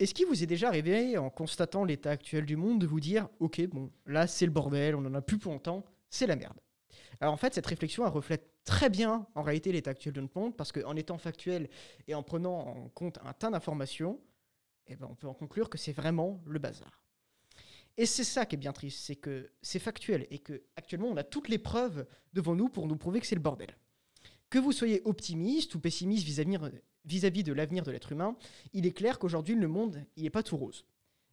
est-ce qu'il vous est déjà arrivé, en constatant l'état actuel du monde, de vous dire Ok, bon, là, c'est le bordel, on n'en a plus pour longtemps, c'est la merde? Alors en fait, cette réflexion, reflète très bien, en réalité, l'état actuel de notre monde, parce qu'en étant factuel et en prenant en compte un tas d'informations, eh ben, on peut en conclure que c'est vraiment le bazar. Et c'est ça qui est bien triste, c'est que c'est factuel et que actuellement on a toutes les preuves devant nous pour nous prouver que c'est le bordel. Que vous soyez optimiste ou pessimiste vis-à-vis de l'avenir de l'être humain, il est clair qu'aujourd'hui le monde, n'est pas tout rose.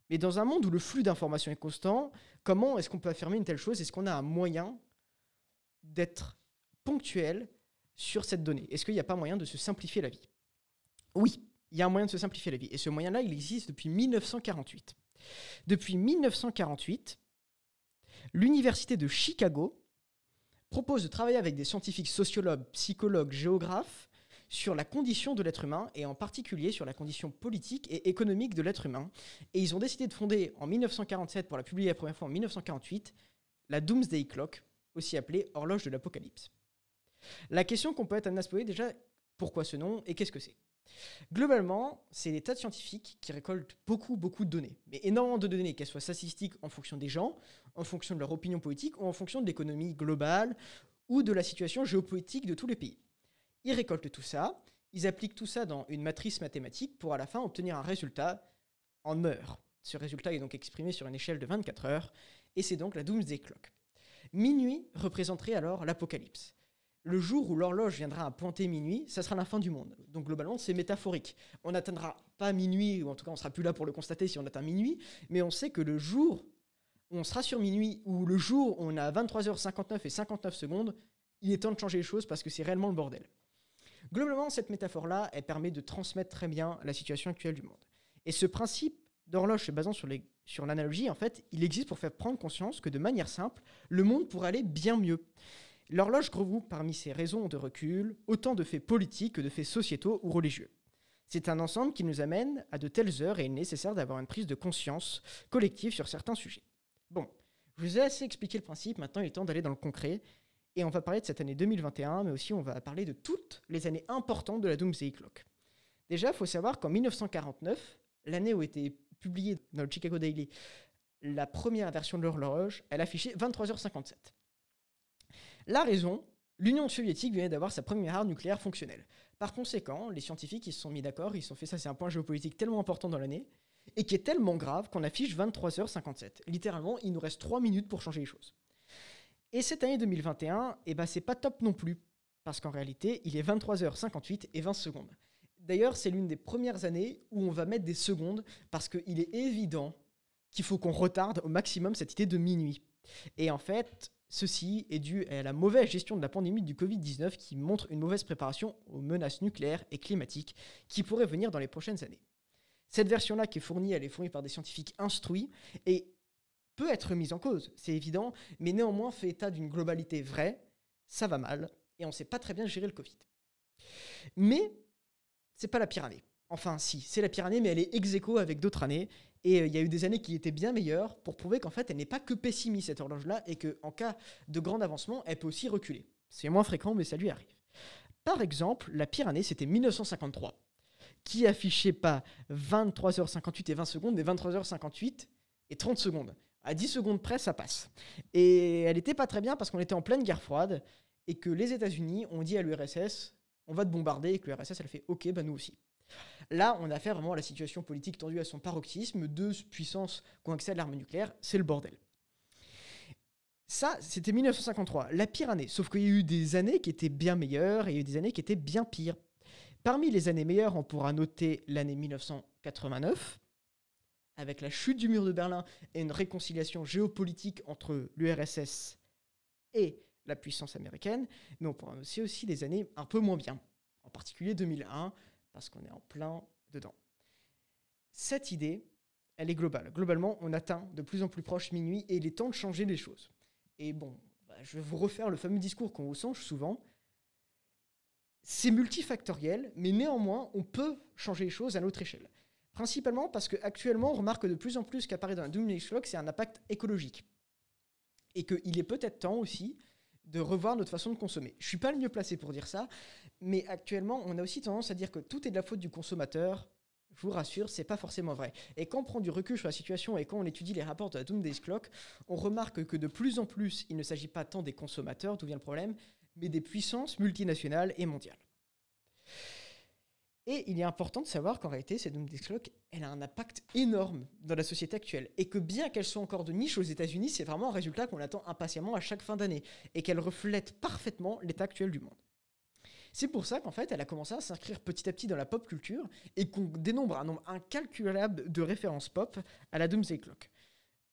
Mais dans un monde où le flux d'informations est constant, comment est-ce qu'on peut affirmer une telle chose? Est-ce qu'on a un moyen d'être ponctuel sur cette donnée? Est-ce qu'il n'y a pas moyen de se simplifier la vie? Oui, il y a un moyen de se simplifier la vie. Et ce moyen-là, il existe depuis 1948. Depuis 1948, l'Université de Chicago propose de travailler avec des scientifiques sociologues, psychologues, géographes sur la condition de l'être humain et en particulier sur la condition politique et économique de l'être humain. Et ils ont décidé de fonder en 1947, pour la publier la première fois en 1948, la Doomsday Clock, aussi appelée horloge de l'apocalypse. La question qu'on peut être amené à se poser déjà, pourquoi ce nom et qu'est-ce que c'est? Globalement, c'est des tas de scientifiques qui récoltent beaucoup, beaucoup de données. Mais énormément de données, qu'elles soient statistiques en fonction des gens, en fonction de leur opinion politique ou en fonction de l'économie globale ou de la situation géopolitique de tous les pays. Ils récoltent tout ça, ils appliquent tout ça dans une matrice mathématique pour à la fin obtenir un résultat en heures. Ce résultat est donc exprimé sur une échelle de 24 heures, et c'est donc la Doomsday Clock. Minuit représenterait alors l'apocalypse le jour où l'horloge viendra à pointer minuit, ça sera la fin du monde. Donc globalement, c'est métaphorique. On n'atteindra pas minuit, ou en tout cas on sera plus là pour le constater si on atteint minuit, mais on sait que le jour où on sera sur minuit, ou le jour où on a 23h59 et 59 secondes, il est temps de changer les choses parce que c'est réellement le bordel. Globalement, cette métaphore-là, elle permet de transmettre très bien la situation actuelle du monde. Et ce principe d'horloge se basant sur, sur l'analogie, en fait, il existe pour faire prendre conscience que de manière simple, le monde pourrait aller bien mieux. L'horloge regroupe parmi ses raisons de recul autant de faits politiques que de faits sociétaux ou religieux. C'est un ensemble qui nous amène à de telles heures et il est nécessaire d'avoir une prise de conscience collective sur certains sujets. Bon, je vous ai assez expliqué le principe, maintenant il est temps d'aller dans le concret. Et on va parler de cette année 2021, mais aussi on va parler de toutes les années importantes de la Doomsday Clock. Déjà, il faut savoir qu'en 1949, l'année où était publiée dans le Chicago Daily la première version de l'horloge, elle affichait 23h57. La raison, l'Union soviétique venait d'avoir sa première arme nucléaire fonctionnelle. Par conséquent, les scientifiques ils se sont mis d'accord, ils se sont fait ça, c'est un point géopolitique tellement important dans l'année, et qui est tellement grave qu'on affiche 23h57. Littéralement, il nous reste 3 minutes pour changer les choses. Et cette année 2021, eh ben, c'est pas top non plus, parce qu'en réalité, il est 23h58 et 20 secondes. D'ailleurs, c'est l'une des premières années où on va mettre des secondes, parce qu'il est évident qu'il faut qu'on retarde au maximum cette idée de minuit. Et en fait, Ceci est dû à la mauvaise gestion de la pandémie du Covid-19 qui montre une mauvaise préparation aux menaces nucléaires et climatiques qui pourraient venir dans les prochaines années. Cette version-là qui est fournie, elle est fournie par des scientifiques instruits et peut être mise en cause, c'est évident, mais néanmoins fait état d'une globalité vraie, ça va mal, et on ne sait pas très bien gérer le Covid. Mais c'est pas la pire année. Enfin, si, c'est la pire année, mais elle est ex avec d'autres années. Et euh, il y a eu des années qui étaient bien meilleures pour prouver qu'en fait, elle n'est pas que pessimiste, cette horloge-là, et qu'en cas de grand avancement, elle peut aussi reculer. C'est moins fréquent, mais ça lui arrive. Par exemple, la pire année, c'était 1953, qui affichait pas 23h58 et 20 secondes, mais 23h58 et 30 secondes. À 10 secondes près, ça passe. Et elle n'était pas très bien parce qu'on était en pleine guerre froide, et que les États-Unis ont dit à l'URSS, on va te bombarder, et que l'URSS, elle fait, ok, bah nous aussi. Là, on a affaire vraiment à la situation politique tendue à son paroxysme, deux puissances qui ont accès à l'arme nucléaire, c'est le bordel. Ça, c'était 1953, la pire année. Sauf qu'il y a eu des années qui étaient bien meilleures et des années qui étaient bien pires. Parmi les années meilleures, on pourra noter l'année 1989, avec la chute du mur de Berlin et une réconciliation géopolitique entre l'URSS et la puissance américaine. Mais on pourra noter aussi des années un peu moins bien. En particulier 2001, parce qu'on est en plein dedans. Cette idée, elle est globale. Globalement, on atteint de plus en plus proche minuit et il est temps de changer les choses. Et bon, bah, je vais vous refaire le fameux discours qu'on songe souvent. C'est multifactoriel, mais néanmoins, on peut changer les choses à notre échelle. Principalement parce qu'actuellement, on remarque de plus en plus qu'apparaît dans la Doom Clock, c'est un impact écologique. Et qu'il est peut-être temps aussi de revoir notre façon de consommer. Je suis pas le mieux placé pour dire ça, mais actuellement, on a aussi tendance à dire que tout est de la faute du consommateur. je vous rassure, c'est pas forcément vrai. Et quand on prend du recul sur la situation et quand on étudie les rapports de la Doomsday Clock, on remarque que de plus en plus, il ne s'agit pas tant des consommateurs, d'où vient le problème, mais des puissances multinationales et mondiales. Et il est important de savoir qu'en réalité, cette Doomsday Clock, elle a un impact énorme dans la société actuelle. Et que bien qu'elle soit encore de niche aux États-Unis, c'est vraiment un résultat qu'on attend impatiemment à chaque fin d'année. Et qu'elle reflète parfaitement l'état actuel du monde. C'est pour ça qu'en fait, elle a commencé à s'inscrire petit à petit dans la pop culture et qu'on dénombre un nombre incalculable de références pop à la Doomsday Clock.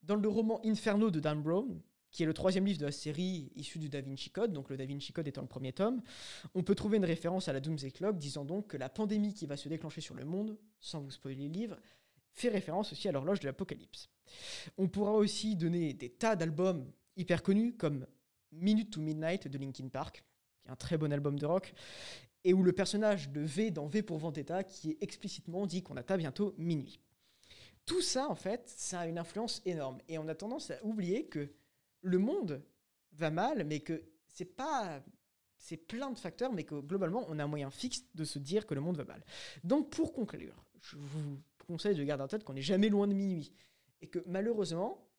Dans le roman Inferno de Dan Brown, qui est le troisième livre de la série issu du Da Vinci Code, donc le Da Vinci Code étant le premier tome, on peut trouver une référence à la Doomsday Clock disant donc que la pandémie qui va se déclencher sur le monde, sans vous spoiler le livre, fait référence aussi à l'horloge de l'Apocalypse. On pourra aussi donner des tas d'albums hyper connus comme Minute to Midnight de Linkin Park, qui est un très bon album de rock, et où le personnage de V dans V pour Vendetta qui est explicitement dit qu'on atteint bientôt minuit. Tout ça, en fait, ça a une influence énorme. Et on a tendance à oublier que le monde va mal, mais que c'est pas. C'est plein de facteurs, mais que globalement, on a un moyen fixe de se dire que le monde va mal. Donc, pour conclure, je vous conseille de garder en tête qu'on n'est jamais loin de minuit. Et que malheureusement,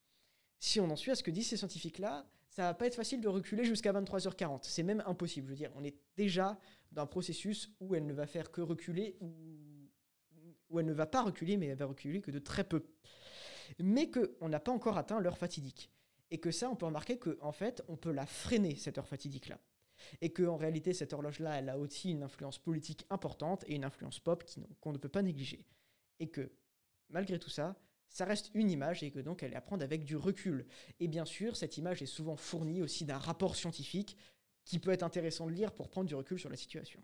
si on en suit à ce que disent ces scientifiques-là, ça va pas être facile de reculer jusqu'à 23h40. C'est même impossible. Je veux dire, on est déjà dans un processus où elle ne va faire que reculer, ou où elle ne va pas reculer, mais elle va reculer que de très peu. Mais qu'on n'a pas encore atteint l'heure fatidique et que ça, on peut remarquer qu'en en fait, on peut la freiner, cette heure fatidique-là. Et qu'en réalité, cette horloge-là, elle a aussi une influence politique importante et une influence pop qu'on ne peut pas négliger. Et que, malgré tout ça, ça reste une image et que donc elle est à prendre avec du recul. Et bien sûr, cette image est souvent fournie aussi d'un rapport scientifique qui peut être intéressant de lire pour prendre du recul sur la situation.